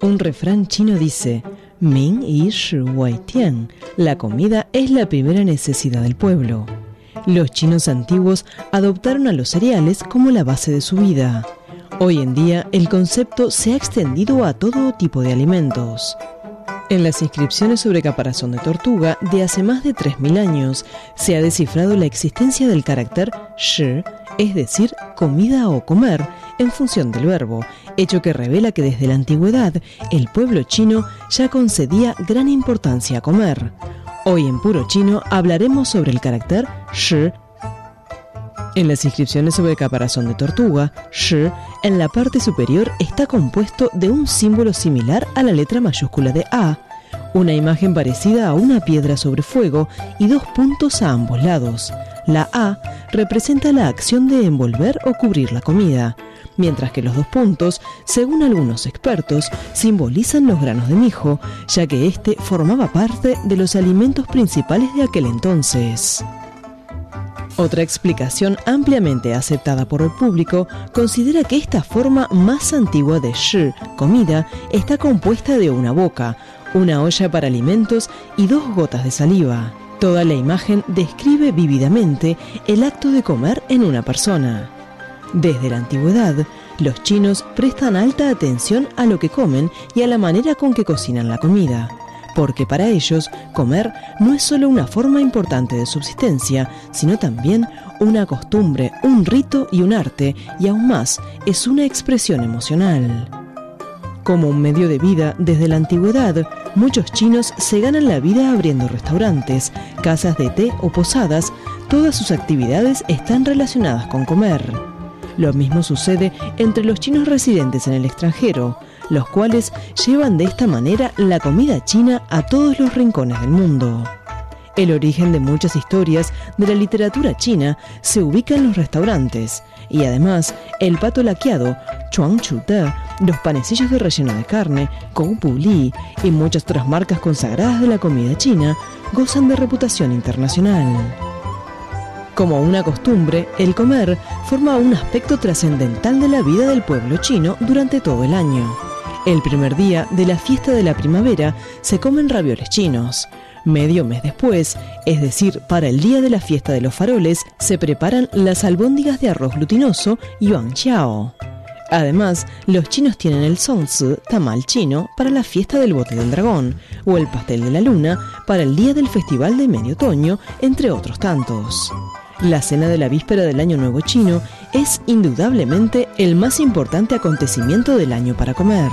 Un refrán chino dice, Ming yi shi wei tian, la comida es la primera necesidad del pueblo. Los chinos antiguos adoptaron a los cereales como la base de su vida. Hoy en día el concepto se ha extendido a todo tipo de alimentos. En las inscripciones sobre caparazón de tortuga de hace más de 3.000 años se ha descifrado la existencia del carácter shi, es decir, comida o comer, en función del verbo, hecho que revela que desde la antigüedad el pueblo chino ya concedía gran importancia a comer. Hoy en puro chino hablaremos sobre el carácter shi. En las inscripciones sobre caparazón de tortuga, shi en la parte superior está compuesto de un símbolo similar a la letra mayúscula de A, una imagen parecida a una piedra sobre fuego y dos puntos a ambos lados. La A representa la acción de envolver o cubrir la comida, mientras que los dos puntos, según algunos expertos, simbolizan los granos de mijo, ya que este formaba parte de los alimentos principales de aquel entonces. Otra explicación ampliamente aceptada por el público considera que esta forma más antigua de shi, comida, está compuesta de una boca, una olla para alimentos y dos gotas de saliva. Toda la imagen describe vívidamente el acto de comer en una persona. Desde la antigüedad, los chinos prestan alta atención a lo que comen y a la manera con que cocinan la comida, porque para ellos comer no es solo una forma importante de subsistencia, sino también una costumbre, un rito y un arte, y aún más es una expresión emocional. Como un medio de vida desde la antigüedad, muchos chinos se ganan la vida abriendo restaurantes, casas de té o posadas, todas sus actividades están relacionadas con comer. Lo mismo sucede entre los chinos residentes en el extranjero, los cuales llevan de esta manera la comida china a todos los rincones del mundo. El origen de muchas historias de la literatura china se ubica en los restaurantes, y además el pato laqueado, chuang chu te, los panecillos de relleno de carne, kou li y muchas otras marcas consagradas de la comida china gozan de reputación internacional. Como una costumbre, el comer forma un aspecto trascendental de la vida del pueblo chino durante todo el año. El primer día de la fiesta de la primavera se comen ravioles chinos. Medio mes después, es decir, para el día de la fiesta de los faroles, se preparan las albóndigas de arroz glutinoso yuan xiao. Además, los chinos tienen el songzi, tamal chino, para la fiesta del bote del dragón, o el pastel de la luna para el día del festival de medio otoño, entre otros tantos. La cena de la víspera del Año Nuevo chino es indudablemente el más importante acontecimiento del año para comer.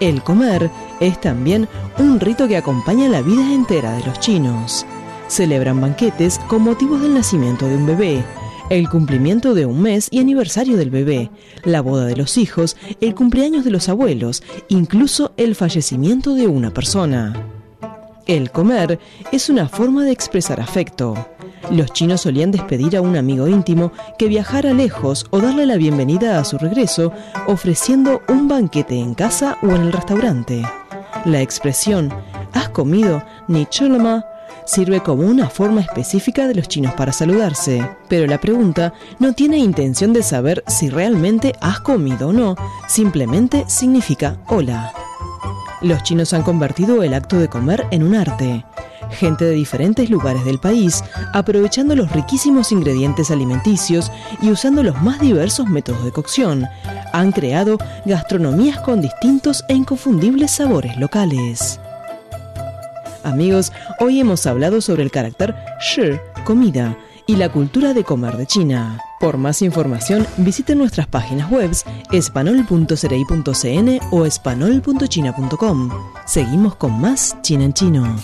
El comer es también un rito que acompaña la vida entera de los chinos. Celebran banquetes con motivos del nacimiento de un bebé, el cumplimiento de un mes y aniversario del bebé, la boda de los hijos, el cumpleaños de los abuelos, incluso el fallecimiento de una persona. El comer es una forma de expresar afecto. Los chinos solían despedir a un amigo íntimo que viajara lejos o darle la bienvenida a su regreso ofreciendo un banquete en casa o en el restaurante. La expresión ¿has comido? ni cholama sirve como una forma específica de los chinos para saludarse, pero la pregunta no tiene intención de saber si realmente has comido o no, simplemente significa hola. Los chinos han convertido el acto de comer en un arte gente de diferentes lugares del país, aprovechando los riquísimos ingredientes alimenticios y usando los más diversos métodos de cocción, han creado gastronomías con distintos e inconfundibles sabores locales. Amigos, hoy hemos hablado sobre el carácter shi, comida, y la cultura de comer de China. Por más información, visiten nuestras páginas web espanol.cerei.cn o espanol.china.com. Seguimos con más China en Chino.